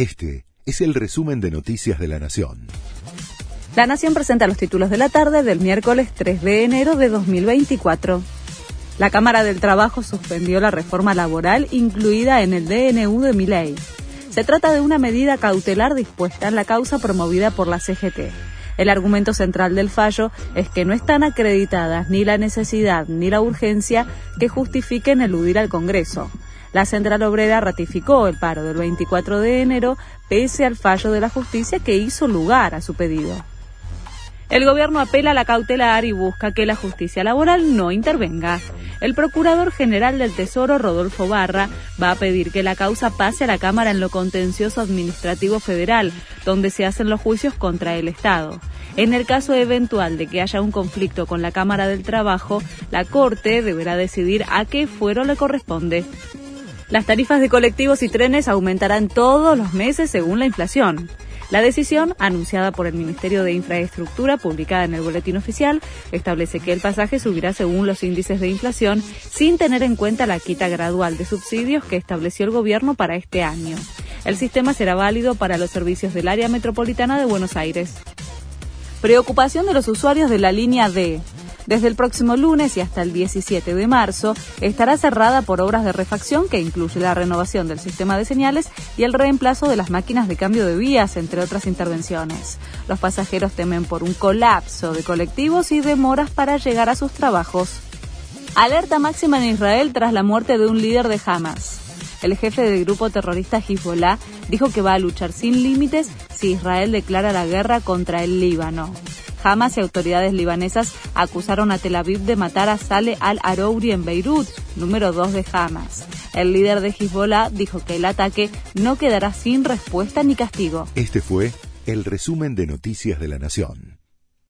Este es el resumen de Noticias de la Nación. La Nación presenta los títulos de la tarde del miércoles 3 de enero de 2024. La Cámara del Trabajo suspendió la reforma laboral incluida en el DNU de Miley. Se trata de una medida cautelar dispuesta en la causa promovida por la CGT. El argumento central del fallo es que no están acreditadas ni la necesidad ni la urgencia que justifiquen eludir al Congreso. La Central Obrera ratificó el paro del 24 de enero pese al fallo de la justicia que hizo lugar a su pedido. El gobierno apela a la cautelar y busca que la justicia laboral no intervenga. El procurador general del Tesoro, Rodolfo Barra, va a pedir que la causa pase a la Cámara en lo contencioso administrativo federal, donde se hacen los juicios contra el Estado. En el caso eventual de que haya un conflicto con la Cámara del Trabajo, la Corte deberá decidir a qué fuero le corresponde. Las tarifas de colectivos y trenes aumentarán todos los meses según la inflación. La decisión, anunciada por el Ministerio de Infraestructura, publicada en el Boletín Oficial, establece que el pasaje subirá según los índices de inflación, sin tener en cuenta la quita gradual de subsidios que estableció el gobierno para este año. El sistema será válido para los servicios del área metropolitana de Buenos Aires. Preocupación de los usuarios de la línea D. Desde el próximo lunes y hasta el 17 de marzo estará cerrada por obras de refacción que incluye la renovación del sistema de señales y el reemplazo de las máquinas de cambio de vías, entre otras intervenciones. Los pasajeros temen por un colapso de colectivos y demoras para llegar a sus trabajos. Alerta máxima en Israel tras la muerte de un líder de Hamas. El jefe del grupo terrorista Hezbollah dijo que va a luchar sin límites si Israel declara la guerra contra el Líbano. Hamas y autoridades libanesas acusaron a Tel Aviv de matar a Saleh al-Arouri en Beirut, número 2 de Hamas. El líder de Hezbollah dijo que el ataque no quedará sin respuesta ni castigo. Este fue el resumen de Noticias de la Nación.